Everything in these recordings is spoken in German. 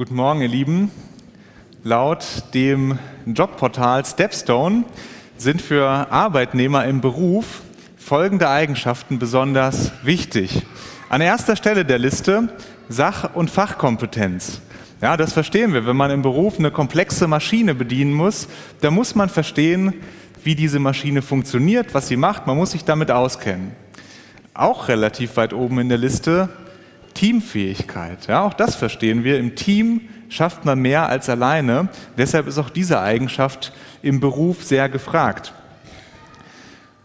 Guten Morgen, ihr Lieben. Laut dem Jobportal Stepstone sind für Arbeitnehmer im Beruf folgende Eigenschaften besonders wichtig. An erster Stelle der Liste Sach- und Fachkompetenz. Ja, das verstehen wir. Wenn man im Beruf eine komplexe Maschine bedienen muss, dann muss man verstehen, wie diese Maschine funktioniert, was sie macht. Man muss sich damit auskennen. Auch relativ weit oben in der Liste Teamfähigkeit. Ja, auch das verstehen wir. Im Team schafft man mehr als alleine. Deshalb ist auch diese Eigenschaft im Beruf sehr gefragt.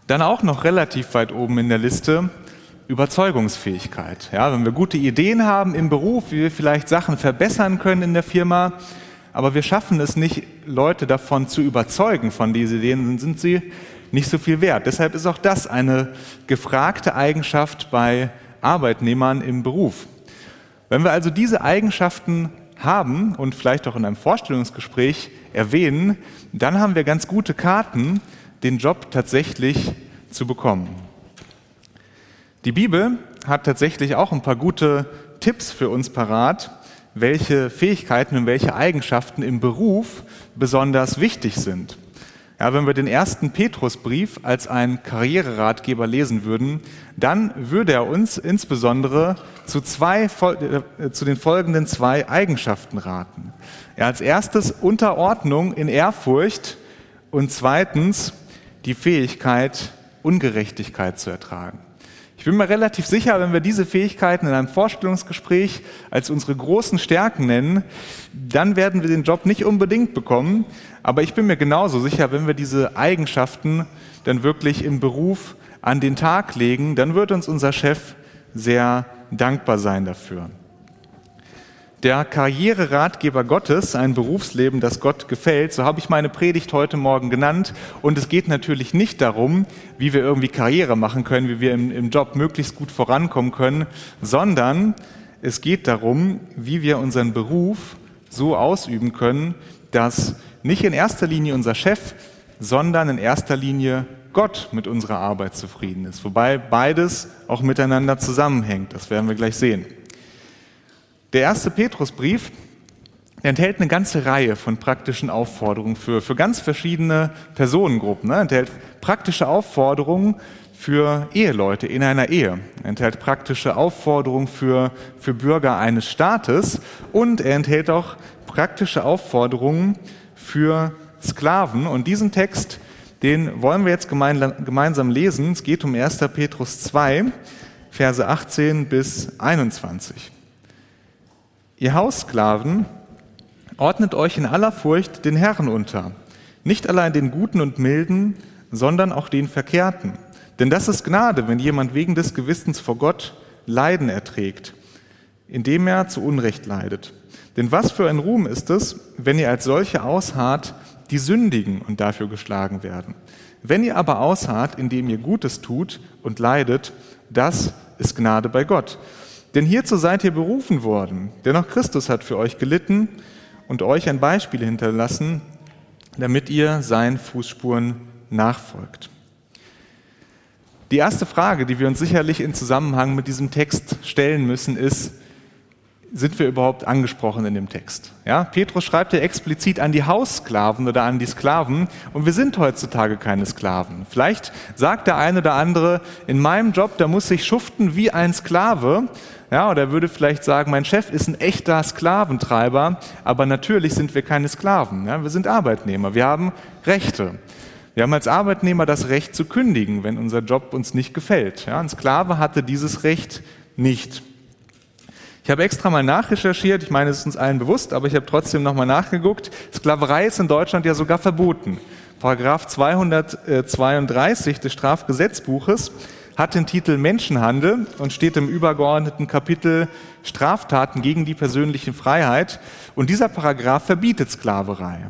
Dann auch noch relativ weit oben in der Liste Überzeugungsfähigkeit. Ja, wenn wir gute Ideen haben im Beruf, wie wir vielleicht Sachen verbessern können in der Firma, aber wir schaffen es nicht, Leute davon zu überzeugen von diesen Ideen, dann sind sie nicht so viel wert. Deshalb ist auch das eine gefragte Eigenschaft bei Arbeitnehmern im Beruf. Wenn wir also diese Eigenschaften haben und vielleicht auch in einem Vorstellungsgespräch erwähnen, dann haben wir ganz gute Karten, den Job tatsächlich zu bekommen. Die Bibel hat tatsächlich auch ein paar gute Tipps für uns parat, welche Fähigkeiten und welche Eigenschaften im Beruf besonders wichtig sind. Ja, wenn wir den ersten Petrusbrief als einen Karriereratgeber lesen würden, dann würde er uns insbesondere zu, zwei, äh, zu den folgenden zwei Eigenschaften raten. Ja, als erstes Unterordnung in Ehrfurcht und zweitens die Fähigkeit, Ungerechtigkeit zu ertragen. Ich bin mir relativ sicher, wenn wir diese Fähigkeiten in einem Vorstellungsgespräch als unsere großen Stärken nennen, dann werden wir den Job nicht unbedingt bekommen. Aber ich bin mir genauso sicher, wenn wir diese Eigenschaften dann wirklich im Beruf an den Tag legen, dann wird uns unser Chef sehr dankbar sein dafür. Der Karriereratgeber Gottes, ein Berufsleben, das Gott gefällt, so habe ich meine Predigt heute Morgen genannt. Und es geht natürlich nicht darum, wie wir irgendwie Karriere machen können, wie wir im, im Job möglichst gut vorankommen können, sondern es geht darum, wie wir unseren Beruf so ausüben können, dass nicht in erster Linie unser Chef, sondern in erster Linie Gott mit unserer Arbeit zufrieden ist. Wobei beides auch miteinander zusammenhängt. Das werden wir gleich sehen. Der erste Petrusbrief enthält eine ganze Reihe von praktischen Aufforderungen für, für ganz verschiedene Personengruppen. Er enthält praktische Aufforderungen für Eheleute in einer Ehe. Er enthält praktische Aufforderungen für, für Bürger eines Staates und er enthält auch praktische Aufforderungen für Sklaven. Und diesen Text, den wollen wir jetzt gemeinsam lesen. Es geht um 1. Petrus 2, Verse 18 bis 21. Ihr Haussklaven, ordnet euch in aller Furcht den Herrn unter, nicht allein den Guten und Milden, sondern auch den Verkehrten. Denn das ist Gnade, wenn jemand wegen des Gewissens vor Gott Leiden erträgt, indem er zu Unrecht leidet. Denn was für ein Ruhm ist es, wenn ihr als solche ausharrt, die sündigen und dafür geschlagen werden. Wenn ihr aber ausharrt, indem ihr Gutes tut und leidet, das ist Gnade bei Gott. Denn hierzu seid ihr berufen worden. Denn auch Christus hat für euch gelitten und euch ein Beispiel hinterlassen, damit ihr seinen Fußspuren nachfolgt. Die erste Frage, die wir uns sicherlich in Zusammenhang mit diesem Text stellen müssen, ist, sind wir überhaupt angesprochen in dem Text? Ja, Petrus schreibt ja explizit an die Haussklaven oder an die Sklaven und wir sind heutzutage keine Sklaven. Vielleicht sagt der eine oder andere, in meinem Job, da muss ich schuften wie ein Sklave. Ja, oder er würde vielleicht sagen, mein Chef ist ein echter Sklaventreiber, aber natürlich sind wir keine Sklaven. Ja, wir sind Arbeitnehmer, wir haben Rechte. Wir haben als Arbeitnehmer das Recht zu kündigen, wenn unser Job uns nicht gefällt. Ja, ein Sklave hatte dieses Recht nicht. Ich habe extra mal nachrecherchiert, ich meine, es ist uns allen bewusst, aber ich habe trotzdem nochmal nachgeguckt. Sklaverei ist in Deutschland ja sogar verboten. Paragraph 232 des Strafgesetzbuches hat den Titel Menschenhandel und steht im übergeordneten Kapitel Straftaten gegen die persönliche Freiheit. Und dieser Paragraph verbietet Sklaverei.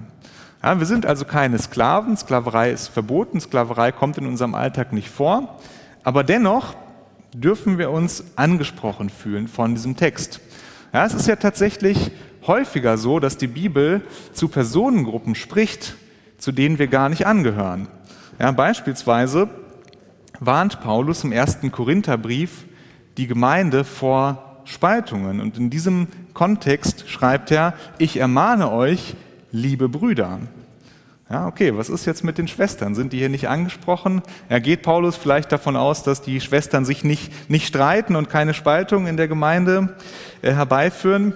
Ja, wir sind also keine Sklaven, Sklaverei ist verboten, Sklaverei kommt in unserem Alltag nicht vor. Aber dennoch dürfen wir uns angesprochen fühlen von diesem Text. Ja, es ist ja tatsächlich häufiger so, dass die Bibel zu Personengruppen spricht, zu denen wir gar nicht angehören. Ja, beispielsweise warnt Paulus im ersten Korintherbrief die Gemeinde vor Spaltungen. Und in diesem Kontext schreibt er, ich ermahne euch, liebe Brüder. Ja, okay, was ist jetzt mit den Schwestern? Sind die hier nicht angesprochen? Er geht Paulus vielleicht davon aus, dass die Schwestern sich nicht, nicht streiten und keine Spaltung in der Gemeinde äh, herbeiführen.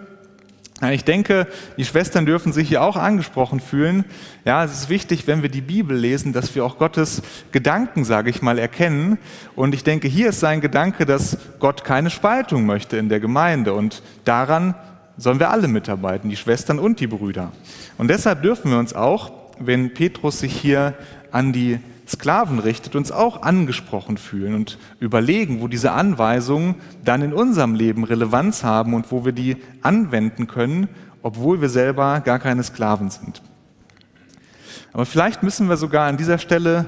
Ich denke, die Schwestern dürfen sich hier auch angesprochen fühlen. Ja, es ist wichtig, wenn wir die Bibel lesen, dass wir auch Gottes Gedanken, sage ich mal, erkennen. Und ich denke, hier ist sein Gedanke, dass Gott keine Spaltung möchte in der Gemeinde. Und daran sollen wir alle mitarbeiten, die Schwestern und die Brüder. Und deshalb dürfen wir uns auch, wenn Petrus sich hier an die Sklaven richtet, uns auch angesprochen fühlen und überlegen, wo diese Anweisungen dann in unserem Leben Relevanz haben und wo wir die anwenden können, obwohl wir selber gar keine Sklaven sind. Aber vielleicht müssen wir sogar an dieser Stelle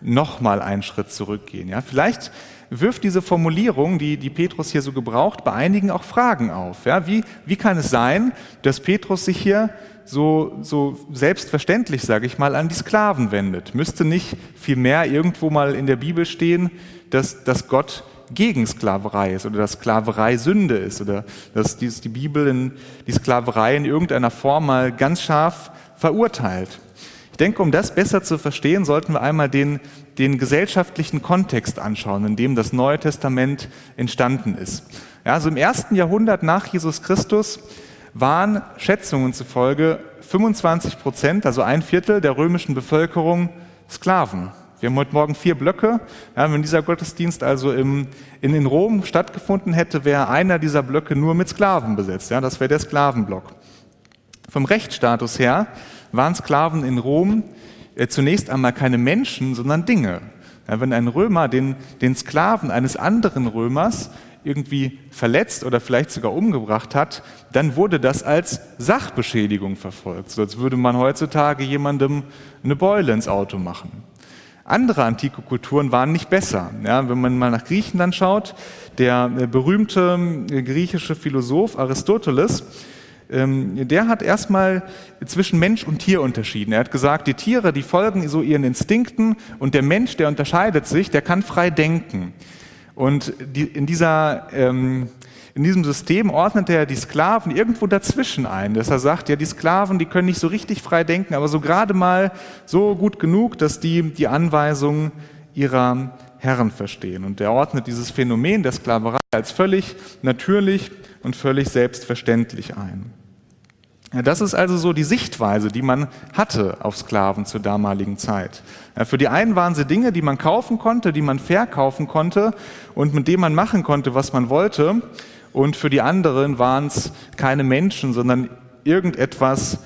nochmal einen Schritt zurückgehen. Ja? Vielleicht wirft diese Formulierung, die, die Petrus hier so gebraucht, bei einigen auch Fragen auf. Ja? Wie, wie kann es sein, dass Petrus sich hier so, so selbstverständlich, sage ich mal, an die Sklaven wendet. Müsste nicht vielmehr irgendwo mal in der Bibel stehen, dass, dass Gott gegen Sklaverei ist oder dass Sklaverei Sünde ist oder dass die, die Bibel in, die Sklaverei in irgendeiner Form mal ganz scharf verurteilt. Ich denke, um das besser zu verstehen, sollten wir einmal den, den gesellschaftlichen Kontext anschauen, in dem das Neue Testament entstanden ist. Ja, also im ersten Jahrhundert nach Jesus Christus waren Schätzungen zufolge 25 Prozent, also ein Viertel der römischen Bevölkerung Sklaven. Wir haben heute Morgen vier Blöcke. Ja, wenn dieser Gottesdienst also im, in, in Rom stattgefunden hätte, wäre einer dieser Blöcke nur mit Sklaven besetzt. Ja, das wäre der Sklavenblock. Vom Rechtsstatus her waren Sklaven in Rom äh, zunächst einmal keine Menschen, sondern Dinge. Ja, wenn ein Römer den, den Sklaven eines anderen Römers irgendwie verletzt oder vielleicht sogar umgebracht hat, dann wurde das als Sachbeschädigung verfolgt. So als würde man heutzutage jemandem eine Beule ins Auto machen. Andere antike Kulturen waren nicht besser. Ja, wenn man mal nach Griechenland schaut, der berühmte äh, griechische Philosoph Aristoteles, ähm, der hat erstmal zwischen Mensch und Tier unterschieden. Er hat gesagt, die Tiere, die folgen so ihren Instinkten und der Mensch, der unterscheidet sich, der kann frei denken. Und die, in, dieser, ähm, in diesem System ordnet er die Sklaven irgendwo dazwischen ein, dass er sagt, ja, die Sklaven, die können nicht so richtig frei denken, aber so gerade mal so gut genug, dass die die Anweisungen ihrer Herren verstehen. Und er ordnet dieses Phänomen der Sklaverei als völlig natürlich und völlig selbstverständlich ein. Ja, das ist also so die Sichtweise, die man hatte auf Sklaven zur damaligen Zeit. Ja, für die einen waren sie Dinge, die man kaufen konnte, die man verkaufen konnte und mit denen man machen konnte, was man wollte. Und für die anderen waren es keine Menschen, sondern irgendetwas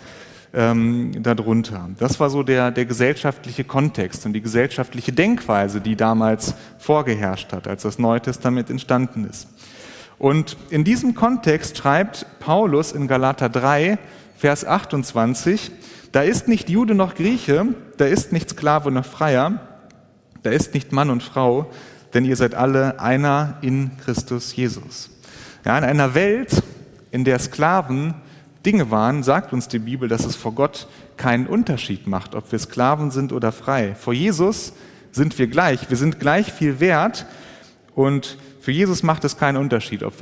ähm, darunter. Das war so der, der gesellschaftliche Kontext und die gesellschaftliche Denkweise, die damals vorgeherrscht hat, als das Neue Testament entstanden ist. Und in diesem Kontext schreibt Paulus in Galater 3, Vers 28, da ist nicht Jude noch Grieche, da ist nicht Sklave noch Freier, da ist nicht Mann und Frau, denn ihr seid alle einer in Christus Jesus. Ja, in einer Welt, in der Sklaven Dinge waren, sagt uns die Bibel, dass es vor Gott keinen Unterschied macht, ob wir Sklaven sind oder frei. Vor Jesus sind wir gleich. Wir sind gleich viel wert und für Jesus macht es keinen Unterschied, ob,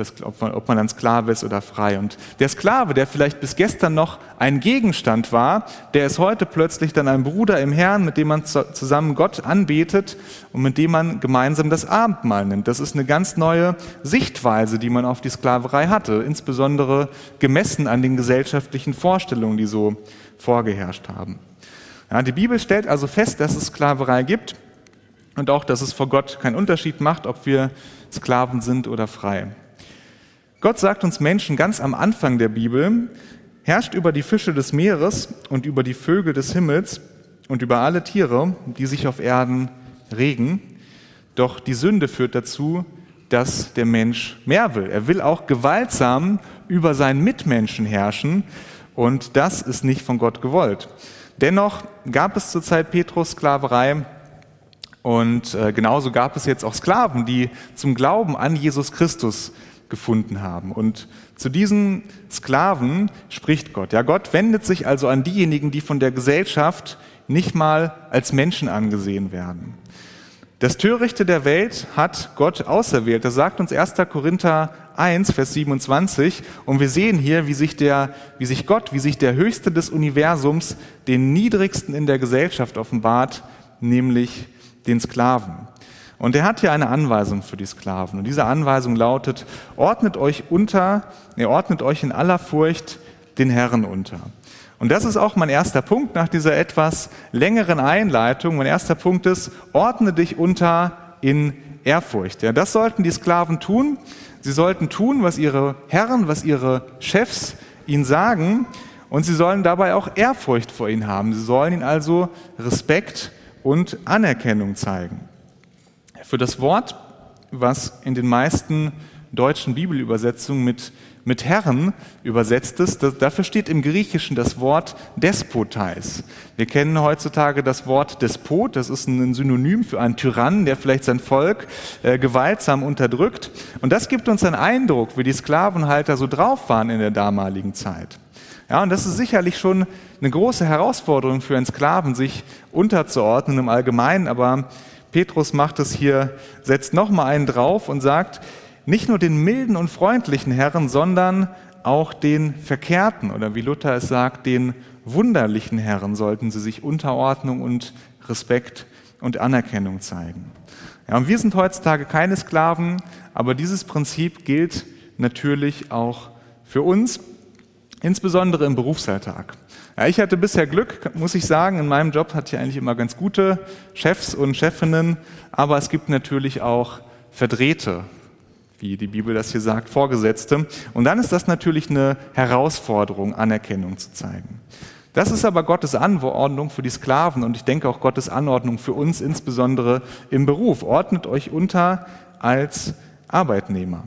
man, ob man ein Sklave ist oder frei. Und der Sklave, der vielleicht bis gestern noch ein Gegenstand war, der ist heute plötzlich dann ein Bruder im Herrn, mit dem man zusammen Gott anbetet und mit dem man gemeinsam das Abendmahl nimmt. Das ist eine ganz neue Sichtweise, die man auf die Sklaverei hatte, insbesondere gemessen an den gesellschaftlichen Vorstellungen, die so vorgeherrscht haben. Ja, die Bibel stellt also fest, dass es Sklaverei gibt und auch, dass es vor Gott keinen Unterschied macht, ob wir Sklaven sind oder frei. Gott sagt uns Menschen ganz am Anfang der Bibel, herrscht über die Fische des Meeres und über die Vögel des Himmels und über alle Tiere, die sich auf Erden regen. Doch die Sünde führt dazu, dass der Mensch mehr will. Er will auch gewaltsam über seinen Mitmenschen herrschen und das ist nicht von Gott gewollt. Dennoch gab es zur Zeit Petrus Sklaverei und äh, genauso gab es jetzt auch Sklaven, die zum Glauben an Jesus Christus gefunden haben. Und zu diesen Sklaven spricht Gott. Ja, Gott wendet sich also an diejenigen, die von der Gesellschaft nicht mal als Menschen angesehen werden. Das Törichte der Welt hat Gott auserwählt. Das sagt uns 1. Korinther 1, Vers 27. Und wir sehen hier, wie sich, der, wie sich Gott, wie sich der Höchste des Universums den Niedrigsten in der Gesellschaft offenbart, nämlich den Sklaven. Und er hat hier eine Anweisung für die Sklaven. Und diese Anweisung lautet, ordnet euch unter, ihr ordnet euch in aller Furcht den Herren unter. Und das ist auch mein erster Punkt nach dieser etwas längeren Einleitung. Mein erster Punkt ist, ordne dich unter in Ehrfurcht. Ja, das sollten die Sklaven tun. Sie sollten tun, was ihre Herren, was ihre Chefs ihnen sagen. Und sie sollen dabei auch Ehrfurcht vor ihnen haben. Sie sollen ihnen also Respekt und Anerkennung zeigen. Für das Wort, was in den meisten deutschen Bibelübersetzungen mit, mit Herren übersetzt ist, das, dafür steht im Griechischen das Wort Despotais. Wir kennen heutzutage das Wort Despot, das ist ein Synonym für einen Tyrann, der vielleicht sein Volk äh, gewaltsam unterdrückt. Und das gibt uns einen Eindruck, wie die Sklavenhalter so drauf waren in der damaligen Zeit. Ja, und das ist sicherlich schon eine große Herausforderung für einen Sklaven, sich unterzuordnen im Allgemeinen, aber Petrus macht es hier, setzt nochmal einen drauf und sagt, nicht nur den milden und freundlichen Herren, sondern auch den verkehrten. Oder wie Luther es sagt, den wunderlichen Herren sollten sie sich Unterordnung und Respekt und Anerkennung zeigen. Ja, und wir sind heutzutage keine Sklaven, aber dieses Prinzip gilt natürlich auch für uns, insbesondere im Berufsalltag. Ja, ich hatte bisher Glück, muss ich sagen. In meinem Job hatte ich eigentlich immer ganz gute Chefs und Chefinnen, aber es gibt natürlich auch Verdrehte, wie die Bibel das hier sagt, Vorgesetzte. Und dann ist das natürlich eine Herausforderung, Anerkennung zu zeigen. Das ist aber Gottes Anordnung für die Sklaven und ich denke auch Gottes Anordnung für uns, insbesondere im Beruf. Ordnet euch unter als Arbeitnehmer.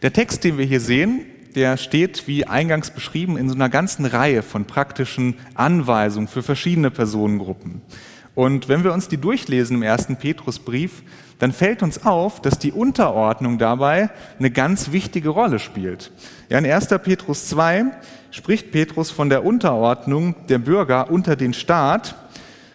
Der Text, den wir hier sehen, der steht, wie eingangs beschrieben, in so einer ganzen Reihe von praktischen Anweisungen für verschiedene Personengruppen. Und wenn wir uns die durchlesen im ersten Petrusbrief, dann fällt uns auf, dass die Unterordnung dabei eine ganz wichtige Rolle spielt. Ja, in 1. Petrus 2 spricht Petrus von der Unterordnung der Bürger unter den Staat.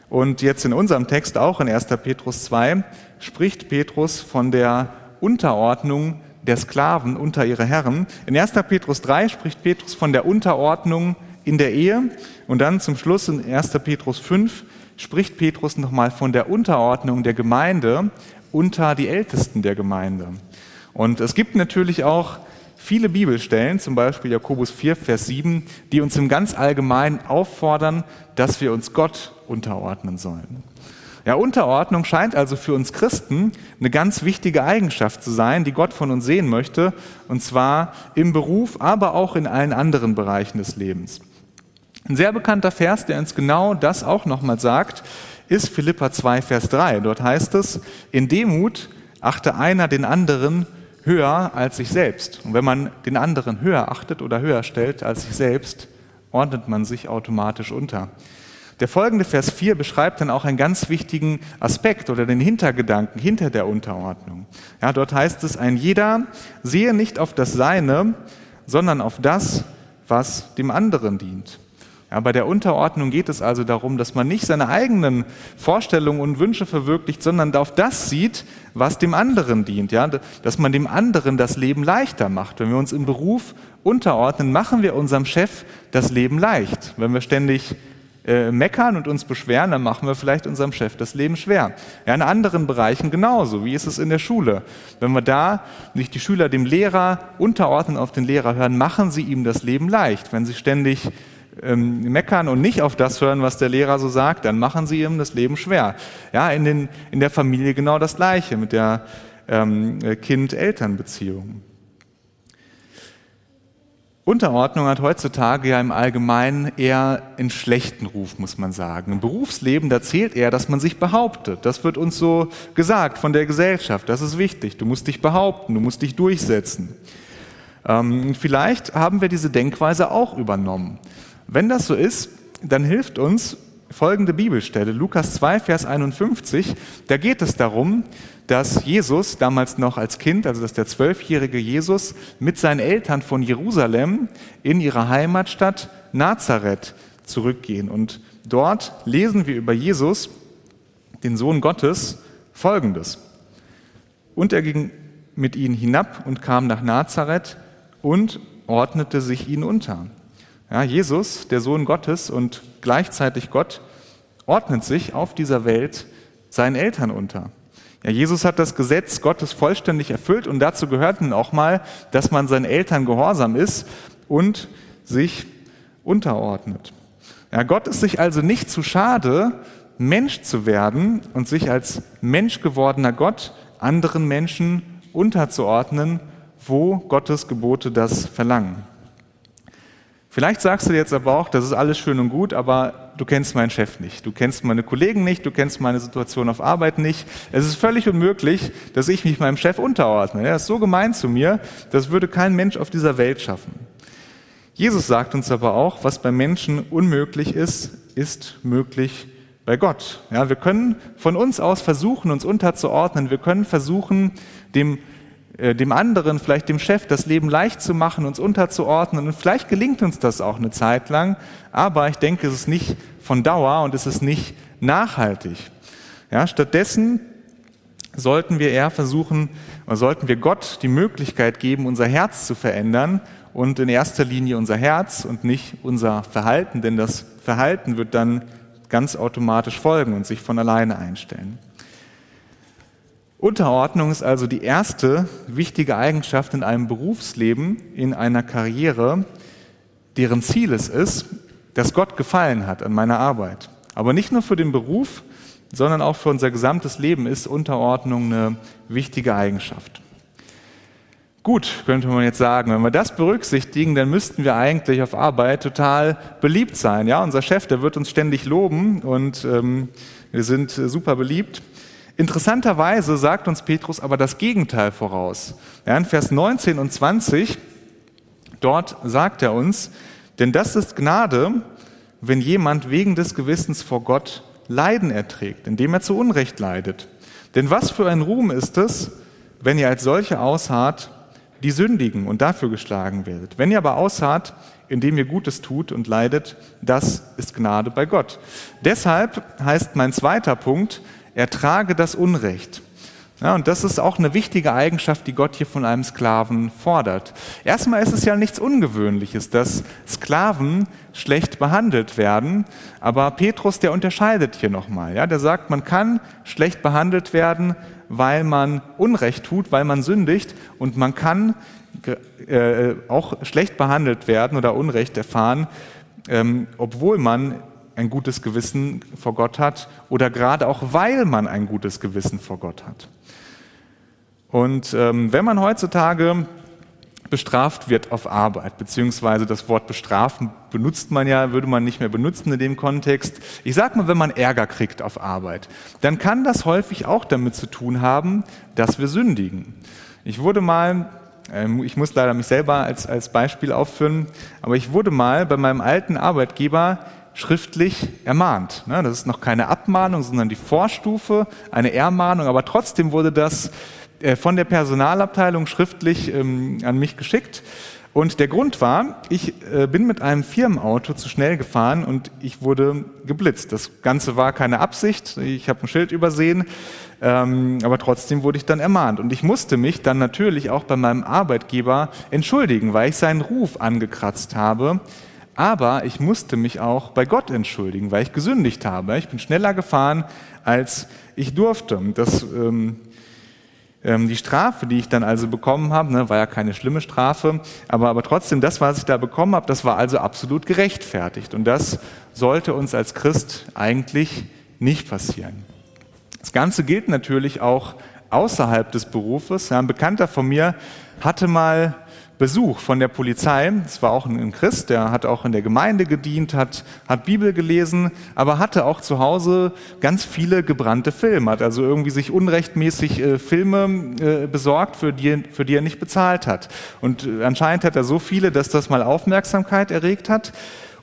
Und jetzt in unserem Text auch in 1. Petrus 2 spricht Petrus von der Unterordnung der Sklaven unter ihre Herren. In 1. Petrus 3 spricht Petrus von der Unterordnung in der Ehe und dann zum Schluss in 1. Petrus 5 spricht Petrus nochmal von der Unterordnung der Gemeinde unter die Ältesten der Gemeinde. Und es gibt natürlich auch viele Bibelstellen, zum Beispiel Jakobus 4, Vers 7, die uns im ganz Allgemeinen auffordern, dass wir uns Gott unterordnen sollen. Ja, Unterordnung scheint also für uns Christen eine ganz wichtige Eigenschaft zu sein, die Gott von uns sehen möchte, und zwar im Beruf, aber auch in allen anderen Bereichen des Lebens. Ein sehr bekannter Vers, der uns genau das auch nochmal sagt, ist Philippa 2, Vers 3. Dort heißt es, in Demut achte einer den anderen höher als sich selbst. Und wenn man den anderen höher achtet oder höher stellt als sich selbst, ordnet man sich automatisch unter. Der folgende Vers 4 beschreibt dann auch einen ganz wichtigen Aspekt oder den Hintergedanken hinter der Unterordnung. Ja, dort heißt es, ein jeder sehe nicht auf das Seine, sondern auf das, was dem anderen dient. Ja, bei der Unterordnung geht es also darum, dass man nicht seine eigenen Vorstellungen und Wünsche verwirklicht, sondern auf das sieht, was dem anderen dient. Ja, dass man dem anderen das Leben leichter macht. Wenn wir uns im Beruf unterordnen, machen wir unserem Chef das Leben leicht. Wenn wir ständig äh, meckern und uns beschweren, dann machen wir vielleicht unserem Chef das Leben schwer. Ja, in anderen Bereichen genauso. Wie ist es in der Schule? Wenn wir da nicht die Schüler dem Lehrer unterordnen, auf den Lehrer hören, machen sie ihm das Leben leicht. Wenn sie ständig ähm, meckern und nicht auf das hören, was der Lehrer so sagt, dann machen sie ihm das Leben schwer. Ja, in, den, in der Familie genau das Gleiche mit der ähm, Kind-Eltern-Beziehung. Unterordnung hat heutzutage ja im Allgemeinen eher einen schlechten Ruf, muss man sagen. Im Berufsleben, da zählt eher, dass man sich behauptet. Das wird uns so gesagt von der Gesellschaft. Das ist wichtig. Du musst dich behaupten, du musst dich durchsetzen. Ähm, vielleicht haben wir diese Denkweise auch übernommen. Wenn das so ist, dann hilft uns folgende Bibelstelle, Lukas 2, Vers 51. Da geht es darum, dass Jesus damals noch als Kind, also dass der zwölfjährige Jesus mit seinen Eltern von Jerusalem in ihre Heimatstadt Nazareth zurückgehen. Und dort lesen wir über Jesus, den Sohn Gottes, Folgendes. Und er ging mit ihnen hinab und kam nach Nazareth und ordnete sich ihnen unter. Ja, Jesus, der Sohn Gottes und gleichzeitig Gott, ordnet sich auf dieser Welt seinen Eltern unter. Ja, Jesus hat das Gesetz Gottes vollständig erfüllt und dazu gehört nun auch mal, dass man seinen Eltern gehorsam ist und sich unterordnet. Ja, Gott ist sich also nicht zu schade, Mensch zu werden und sich als Mensch gewordener Gott anderen Menschen unterzuordnen, wo Gottes Gebote das verlangen. Vielleicht sagst du jetzt aber auch, das ist alles schön und gut, aber du kennst meinen Chef nicht, du kennst meine Kollegen nicht, du kennst meine Situation auf Arbeit nicht. Es ist völlig unmöglich, dass ich mich meinem Chef unterordne. Er ist so gemein zu mir, das würde kein Mensch auf dieser Welt schaffen. Jesus sagt uns aber auch, was bei Menschen unmöglich ist, ist möglich bei Gott. Ja, wir können von uns aus versuchen, uns unterzuordnen. Wir können versuchen, dem, äh, dem anderen, vielleicht dem Chef, das Leben leicht zu machen, uns unterzuordnen. Und vielleicht gelingt uns das auch eine Zeit lang. Aber ich denke, es ist nicht von Dauer und es ist nicht nachhaltig. Ja, stattdessen sollten wir eher versuchen, oder sollten wir Gott die Möglichkeit geben, unser Herz zu verändern und in erster Linie unser Herz und nicht unser Verhalten, denn das Verhalten wird dann ganz automatisch folgen und sich von alleine einstellen. Unterordnung ist also die erste wichtige Eigenschaft in einem Berufsleben, in einer Karriere, deren Ziel es ist, dass Gott gefallen hat an meiner Arbeit. Aber nicht nur für den Beruf, sondern auch für unser gesamtes Leben ist Unterordnung eine wichtige Eigenschaft. Gut, könnte man jetzt sagen, wenn wir das berücksichtigen, dann müssten wir eigentlich auf Arbeit total beliebt sein. Ja, unser Chef, der wird uns ständig loben und ähm, wir sind super beliebt. Interessanterweise sagt uns Petrus aber das Gegenteil voraus. Ja, in Vers 19 und 20, dort sagt er uns, denn das ist Gnade, wenn jemand wegen des Gewissens vor Gott Leiden erträgt, indem er zu Unrecht leidet. Denn was für ein Ruhm ist es, wenn ihr als solche ausharrt die sündigen und dafür geschlagen werdet. Wenn ihr aber ausharrt, indem ihr Gutes tut und leidet, das ist Gnade bei Gott. Deshalb heißt mein zweiter Punkt, ertrage das Unrecht. Ja, und das ist auch eine wichtige Eigenschaft, die Gott hier von einem Sklaven fordert. Erstmal ist es ja nichts Ungewöhnliches, dass Sklaven schlecht behandelt werden, aber Petrus, der unterscheidet hier nochmal. Ja, der sagt, man kann schlecht behandelt werden, weil man Unrecht tut, weil man sündigt und man kann äh, auch schlecht behandelt werden oder Unrecht erfahren, ähm, obwohl man ein gutes Gewissen vor Gott hat oder gerade auch weil man ein gutes Gewissen vor Gott hat. Und ähm, wenn man heutzutage bestraft wird auf Arbeit, beziehungsweise das Wort bestrafen benutzt man ja, würde man nicht mehr benutzen in dem Kontext. Ich sag mal, wenn man Ärger kriegt auf Arbeit, dann kann das häufig auch damit zu tun haben, dass wir sündigen. Ich wurde mal, ähm, ich muss leider mich selber als, als Beispiel aufführen, aber ich wurde mal bei meinem alten Arbeitgeber schriftlich ermahnt. Ne, das ist noch keine Abmahnung, sondern die Vorstufe, eine Ermahnung, aber trotzdem wurde das äh, von der Personalabteilung schriftlich ähm, an mich geschickt. Und der Grund war, ich äh, bin mit einem Firmenauto zu schnell gefahren und ich wurde geblitzt. Das Ganze war keine Absicht, ich habe ein Schild übersehen, ähm, aber trotzdem wurde ich dann ermahnt. Und ich musste mich dann natürlich auch bei meinem Arbeitgeber entschuldigen, weil ich seinen Ruf angekratzt habe. Aber ich musste mich auch bei Gott entschuldigen, weil ich gesündigt habe. Ich bin schneller gefahren, als ich durfte. Das ähm, ähm, die Strafe, die ich dann also bekommen habe, ne, war ja keine schlimme Strafe, aber, aber trotzdem, das, was ich da bekommen habe, das war also absolut gerechtfertigt. Und das sollte uns als Christ eigentlich nicht passieren. Das Ganze gilt natürlich auch außerhalb des Berufes. Ein Bekannter von mir hatte mal Besuch von der Polizei. Es war auch ein Christ, der hat auch in der Gemeinde gedient, hat, hat Bibel gelesen, aber hatte auch zu Hause ganz viele gebrannte Filme, hat also irgendwie sich unrechtmäßig äh, Filme äh, besorgt, für die, für die er nicht bezahlt hat. Und äh, anscheinend hat er so viele, dass das mal Aufmerksamkeit erregt hat.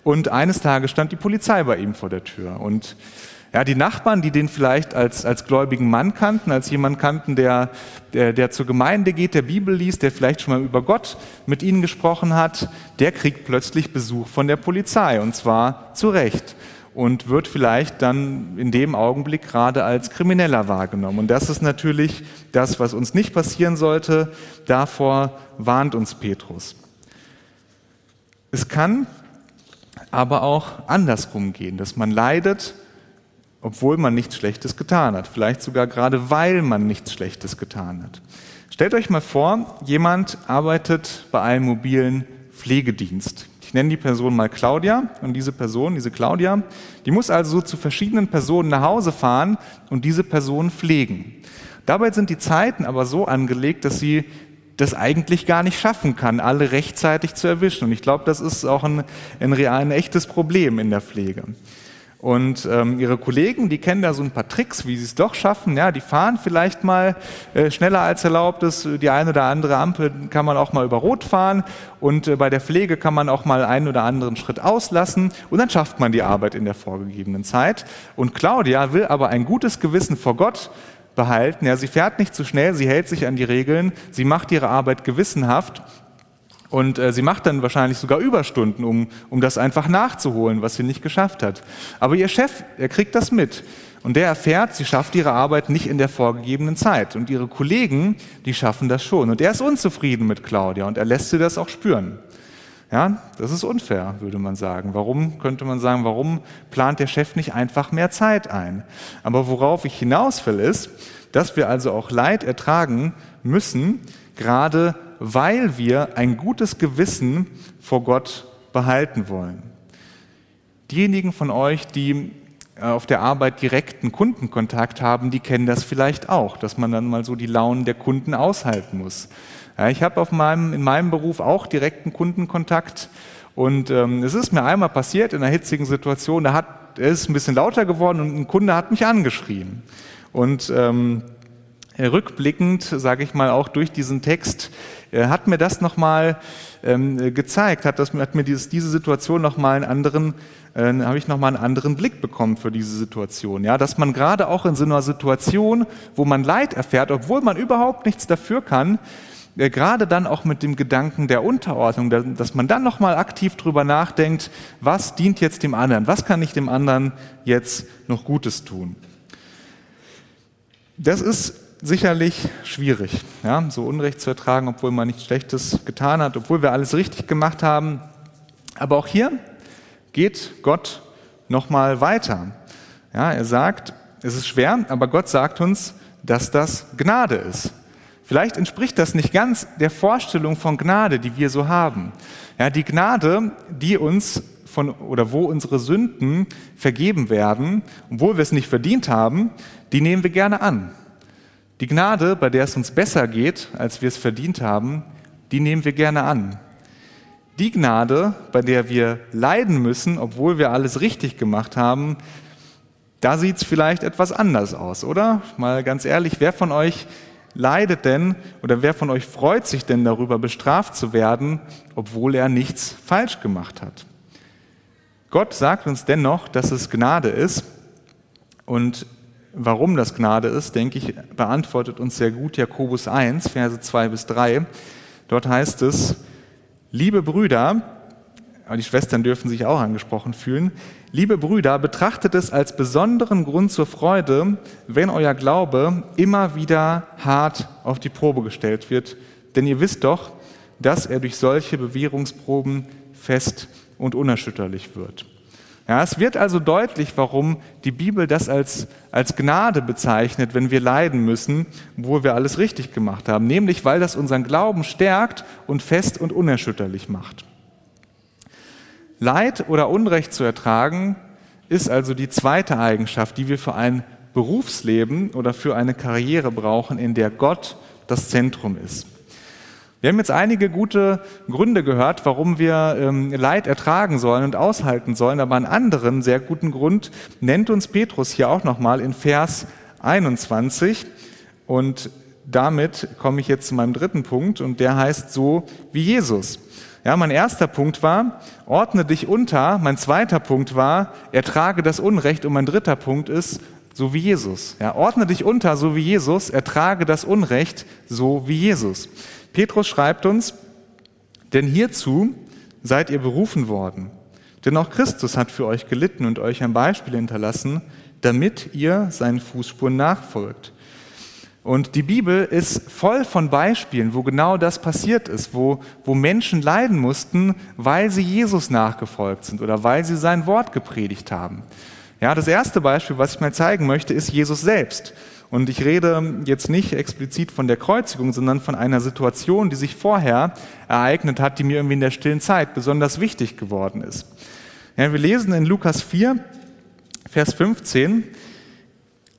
Und eines Tages stand die Polizei bei ihm vor der Tür. Und ja, die Nachbarn, die den vielleicht als, als gläubigen Mann kannten, als jemand kannten, der, der, der zur Gemeinde geht, der Bibel liest, der vielleicht schon mal über Gott mit ihnen gesprochen hat, der kriegt plötzlich Besuch von der Polizei und zwar zu Recht. und wird vielleicht dann in dem Augenblick gerade als Krimineller wahrgenommen. Und das ist natürlich das, was uns nicht passieren sollte. Davor warnt uns Petrus. Es kann aber auch andersrum gehen, dass man leidet, obwohl man nichts Schlechtes getan hat. Vielleicht sogar gerade, weil man nichts Schlechtes getan hat. Stellt euch mal vor, jemand arbeitet bei einem mobilen Pflegedienst. Ich nenne die Person mal Claudia und diese Person, diese Claudia, die muss also zu verschiedenen Personen nach Hause fahren und diese Personen pflegen. Dabei sind die Zeiten aber so angelegt, dass sie das eigentlich gar nicht schaffen kann, alle rechtzeitig zu erwischen. Und ich glaube, das ist auch ein, ein, real, ein echtes Problem in der Pflege. Und ähm, ihre Kollegen, die kennen da so ein paar Tricks, wie sie es doch schaffen. Ja, die fahren vielleicht mal äh, schneller als erlaubt ist. Die eine oder andere Ampel kann man auch mal über Rot fahren. Und äh, bei der Pflege kann man auch mal einen oder anderen Schritt auslassen. Und dann schafft man die Arbeit in der vorgegebenen Zeit. Und Claudia will aber ein gutes Gewissen vor Gott behalten. Ja, sie fährt nicht zu schnell, sie hält sich an die Regeln, sie macht ihre Arbeit gewissenhaft und äh, sie macht dann wahrscheinlich sogar Überstunden, um, um das einfach nachzuholen, was sie nicht geschafft hat. Aber ihr Chef, er kriegt das mit. Und der erfährt, sie schafft ihre Arbeit nicht in der vorgegebenen Zeit. Und ihre Kollegen, die schaffen das schon. Und er ist unzufrieden mit Claudia und er lässt sie das auch spüren. Ja, das ist unfair, würde man sagen. Warum könnte man sagen, warum plant der Chef nicht einfach mehr Zeit ein? Aber worauf ich hinaus will, ist, dass wir also auch Leid ertragen müssen, gerade weil wir ein gutes Gewissen vor Gott behalten wollen. Diejenigen von euch, die äh, auf der Arbeit direkten Kundenkontakt haben, die kennen das vielleicht auch, dass man dann mal so die Launen der Kunden aushalten muss. Ja, ich habe meinem, in meinem Beruf auch direkten Kundenkontakt und ähm, es ist mir einmal passiert in einer hitzigen Situation, da hat, es ist ein bisschen lauter geworden und ein Kunde hat mich angeschrien. Und ähm, rückblickend, sage ich mal, auch durch diesen Text, äh, hat mir das nochmal ähm, gezeigt, hat, das, hat mir dieses, diese Situation nochmal einen anderen, äh, habe ich nochmal einen anderen Blick bekommen für diese Situation. Ja, dass man gerade auch in so einer Situation, wo man Leid erfährt, obwohl man überhaupt nichts dafür kann, äh, gerade dann auch mit dem Gedanken der Unterordnung, dass man dann nochmal aktiv drüber nachdenkt, was dient jetzt dem anderen, was kann ich dem anderen jetzt noch Gutes tun. Das ist sicherlich schwierig, ja, so Unrecht zu ertragen, obwohl man nichts Schlechtes getan hat, obwohl wir alles richtig gemacht haben. Aber auch hier geht Gott nochmal weiter. Ja, er sagt, es ist schwer, aber Gott sagt uns, dass das Gnade ist. Vielleicht entspricht das nicht ganz der Vorstellung von Gnade, die wir so haben. Ja, die Gnade, die uns von oder wo unsere Sünden vergeben werden, obwohl wir es nicht verdient haben, die nehmen wir gerne an. Die Gnade, bei der es uns besser geht, als wir es verdient haben, die nehmen wir gerne an. Die Gnade, bei der wir leiden müssen, obwohl wir alles richtig gemacht haben, da sieht es vielleicht etwas anders aus, oder? Mal ganz ehrlich, wer von euch leidet denn oder wer von euch freut sich denn darüber, bestraft zu werden, obwohl er nichts falsch gemacht hat? Gott sagt uns dennoch, dass es Gnade ist. Und warum das Gnade ist, denke ich, beantwortet uns sehr gut Jakobus 1, Verse 2 bis 3. Dort heißt es, liebe Brüder, die Schwestern dürfen sich auch angesprochen fühlen, Liebe Brüder, betrachtet es als besonderen Grund zur Freude, wenn euer Glaube immer wieder hart auf die Probe gestellt wird. Denn ihr wisst doch, dass er durch solche Bewährungsproben fest und unerschütterlich wird. Ja, es wird also deutlich, warum die Bibel das als, als Gnade bezeichnet, wenn wir leiden müssen, wo wir alles richtig gemacht haben. Nämlich, weil das unseren Glauben stärkt und fest und unerschütterlich macht. Leid oder Unrecht zu ertragen, ist also die zweite Eigenschaft, die wir für ein Berufsleben oder für eine Karriere brauchen, in der Gott das Zentrum ist. Wir haben jetzt einige gute Gründe gehört, warum wir ähm, Leid ertragen sollen und aushalten sollen, aber einen anderen sehr guten Grund nennt uns Petrus hier auch nochmal in Vers 21 und damit komme ich jetzt zu meinem dritten Punkt und der heißt so wie Jesus. Ja, mein erster Punkt war, ordne dich unter. Mein zweiter Punkt war, ertrage das Unrecht. Und mein dritter Punkt ist, so wie Jesus. Ja, ordne dich unter, so wie Jesus. Ertrage das Unrecht, so wie Jesus. Petrus schreibt uns, denn hierzu seid ihr berufen worden. Denn auch Christus hat für euch gelitten und euch ein Beispiel hinterlassen, damit ihr seinen Fußspuren nachfolgt. Und die Bibel ist voll von Beispielen, wo genau das passiert ist, wo, wo Menschen leiden mussten, weil sie Jesus nachgefolgt sind oder weil sie sein Wort gepredigt haben. Ja, das erste Beispiel, was ich mal zeigen möchte, ist Jesus selbst. Und ich rede jetzt nicht explizit von der Kreuzigung, sondern von einer Situation, die sich vorher ereignet hat, die mir irgendwie in der stillen Zeit besonders wichtig geworden ist. Ja, wir lesen in Lukas 4, Vers 15,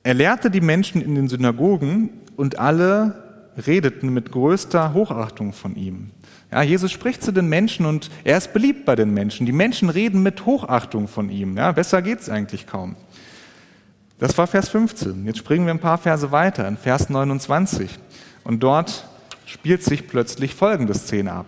er lehrte die Menschen in den Synagogen und alle redeten mit größter Hochachtung von ihm. Ja, Jesus spricht zu den Menschen und er ist beliebt bei den Menschen. Die Menschen reden mit Hochachtung von ihm. Ja, besser es eigentlich kaum. Das war Vers 15. Jetzt springen wir ein paar Verse weiter, in Vers 29. Und dort spielt sich plötzlich folgende Szene ab.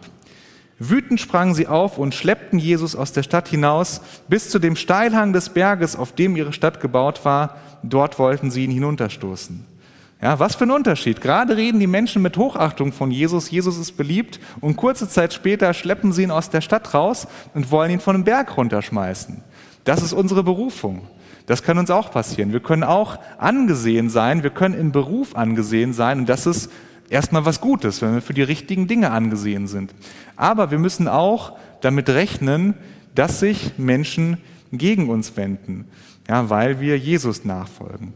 Wütend sprangen sie auf und schleppten Jesus aus der Stadt hinaus bis zu dem Steilhang des Berges, auf dem ihre Stadt gebaut war. Dort wollten sie ihn hinunterstoßen. Ja, was für ein Unterschied. Gerade reden die Menschen mit Hochachtung von Jesus. Jesus ist beliebt und kurze Zeit später schleppen sie ihn aus der Stadt raus und wollen ihn von dem Berg runterschmeißen. Das ist unsere Berufung. Das kann uns auch passieren. Wir können auch angesehen sein. Wir können im Beruf angesehen sein und das ist erstmal was Gutes, wenn wir für die richtigen Dinge angesehen sind. Aber wir müssen auch damit rechnen, dass sich Menschen gegen uns wenden, ja, weil wir Jesus nachfolgen.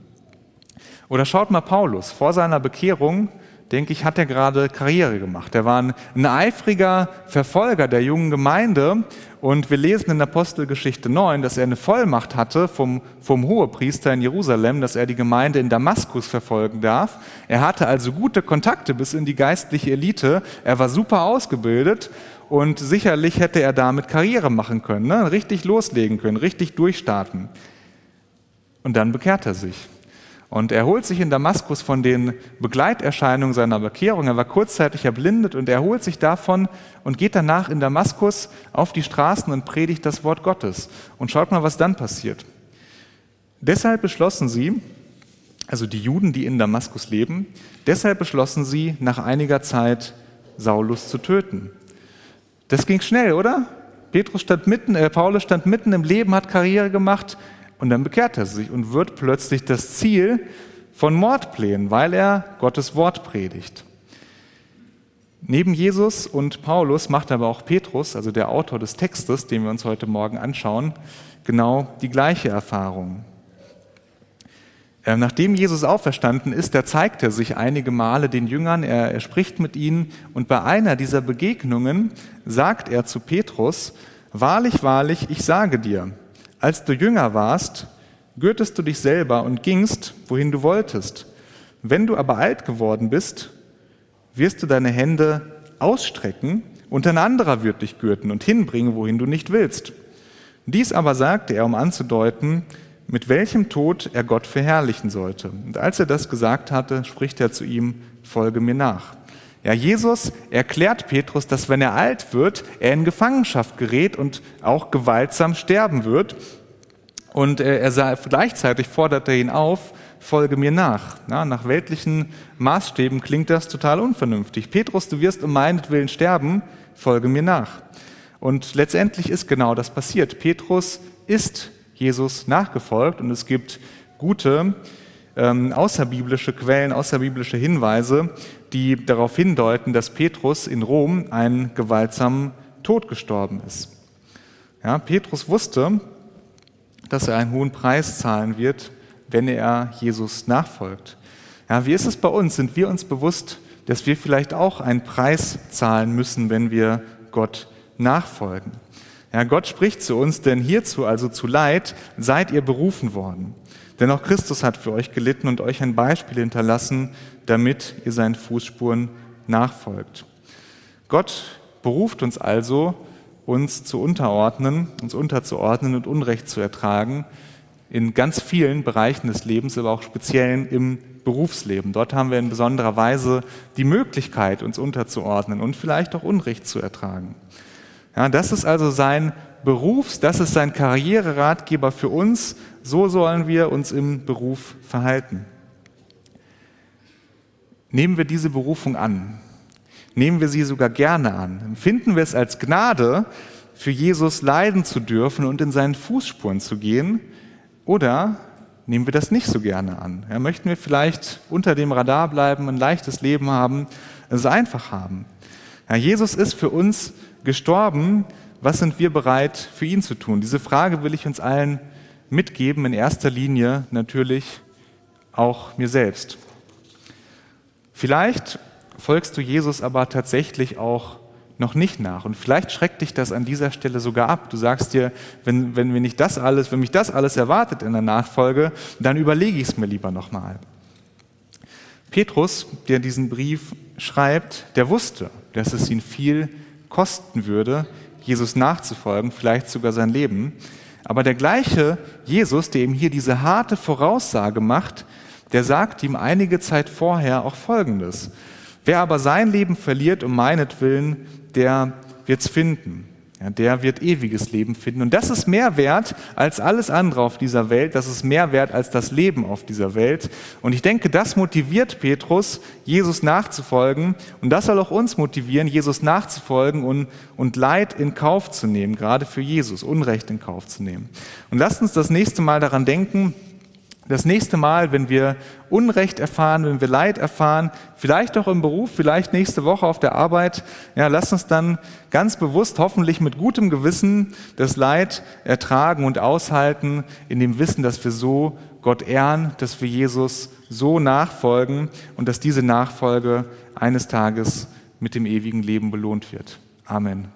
Oder schaut mal Paulus, vor seiner Bekehrung denke ich, hat er gerade Karriere gemacht. Er war ein, ein eifriger Verfolger der jungen Gemeinde und wir lesen in Apostelgeschichte 9, dass er eine Vollmacht hatte vom, vom Hohepriester in Jerusalem, dass er die Gemeinde in Damaskus verfolgen darf. Er hatte also gute Kontakte bis in die geistliche Elite. Er war super ausgebildet und sicherlich hätte er damit Karriere machen können, ne? richtig loslegen können, richtig durchstarten. Und dann bekehrt er sich. Und er holt sich in Damaskus von den Begleiterscheinungen seiner Bekehrung. Er war kurzzeitig erblindet und er holt sich davon und geht danach in Damaskus auf die Straßen und predigt das Wort Gottes. Und schaut mal, was dann passiert. Deshalb beschlossen sie, also die Juden, die in Damaskus leben, deshalb beschlossen sie, nach einiger Zeit Saulus zu töten. Das ging schnell, oder? Petrus stand mitten, äh, Paulus stand mitten im Leben, hat Karriere gemacht, und dann bekehrt er sich und wird plötzlich das Ziel von Mordplänen, weil er Gottes Wort predigt. Neben Jesus und Paulus macht aber auch Petrus, also der Autor des Textes, den wir uns heute Morgen anschauen, genau die gleiche Erfahrung. Ähm, nachdem Jesus auferstanden ist, da zeigt er sich einige Male den Jüngern, er, er spricht mit ihnen und bei einer dieser Begegnungen sagt er zu Petrus, Wahrlich, wahrlich, ich sage dir, als du jünger warst, gürtest du dich selber und gingst, wohin du wolltest. Wenn du aber alt geworden bist, wirst du deine Hände ausstrecken und ein anderer wird dich gürten und hinbringen, wohin du nicht willst. Dies aber sagte er, um anzudeuten, mit welchem Tod er Gott verherrlichen sollte. Und als er das gesagt hatte, spricht er zu ihm, folge mir nach. Ja, Jesus erklärt Petrus, dass wenn er alt wird, er in Gefangenschaft gerät und auch gewaltsam sterben wird. Und er sah, gleichzeitig fordert er ihn auf, folge mir nach. Ja, nach weltlichen Maßstäben klingt das total unvernünftig. Petrus, du wirst um meinetwillen sterben, folge mir nach. Und letztendlich ist genau das passiert. Petrus ist Jesus nachgefolgt und es gibt gute ähm, außerbiblische Quellen, außerbiblische Hinweise, die darauf hindeuten, dass Petrus in Rom einen gewaltsamen Tod gestorben ist. Ja, Petrus wusste, dass er einen hohen Preis zahlen wird, wenn er Jesus nachfolgt. Ja, wie ist es bei uns? Sind wir uns bewusst, dass wir vielleicht auch einen Preis zahlen müssen, wenn wir Gott nachfolgen? Ja, Gott spricht zu uns, denn hierzu, also zu Leid, seid ihr berufen worden. Denn auch Christus hat für euch gelitten und euch ein Beispiel hinterlassen, damit ihr seinen Fußspuren nachfolgt. Gott beruft uns also, uns zu unterordnen, uns unterzuordnen und Unrecht zu ertragen, in ganz vielen Bereichen des Lebens, aber auch speziell im Berufsleben. Dort haben wir in besonderer Weise die Möglichkeit, uns unterzuordnen und vielleicht auch Unrecht zu ertragen. Ja, das ist also sein Berufs, das ist sein Karriereratgeber für uns. So sollen wir uns im Beruf verhalten. Nehmen wir diese Berufung an. Nehmen wir sie sogar gerne an. Empfinden wir es als Gnade, für Jesus leiden zu dürfen und in seinen Fußspuren zu gehen? Oder nehmen wir das nicht so gerne an? Ja, möchten wir vielleicht unter dem Radar bleiben, ein leichtes Leben haben, es einfach haben? Ja, Jesus ist für uns gestorben. Was sind wir bereit für ihn zu tun? Diese Frage will ich uns allen mitgeben, in erster Linie natürlich auch mir selbst. Vielleicht folgst du Jesus aber tatsächlich auch noch nicht nach. Und vielleicht schreckt dich das an dieser Stelle sogar ab. Du sagst dir, wenn, wenn, wenn, ich das alles, wenn mich das alles erwartet in der Nachfolge, dann überlege ich es mir lieber nochmal. Petrus, der diesen Brief schreibt, der wusste, dass es ihn viel kosten würde, Jesus nachzufolgen, vielleicht sogar sein Leben. Aber der gleiche Jesus, der ihm hier diese harte Voraussage macht, der sagt ihm einige Zeit vorher auch Folgendes. Wer aber sein Leben verliert um meinetwillen, der wird's finden. Ja, der wird ewiges Leben finden. Und das ist mehr wert als alles andere auf dieser Welt. Das ist mehr wert als das Leben auf dieser Welt. Und ich denke, das motiviert Petrus, Jesus nachzufolgen. Und das soll auch uns motivieren, Jesus nachzufolgen und, und Leid in Kauf zu nehmen, gerade für Jesus, Unrecht in Kauf zu nehmen. Und lasst uns das nächste Mal daran denken, das nächste Mal, wenn wir Unrecht erfahren, wenn wir Leid erfahren, vielleicht auch im Beruf, vielleicht nächste Woche auf der Arbeit, ja, lasst uns dann ganz bewusst, hoffentlich mit gutem Gewissen, das Leid ertragen und aushalten, in dem Wissen, dass wir so Gott ehren, dass wir Jesus so nachfolgen und dass diese Nachfolge eines Tages mit dem ewigen Leben belohnt wird. Amen.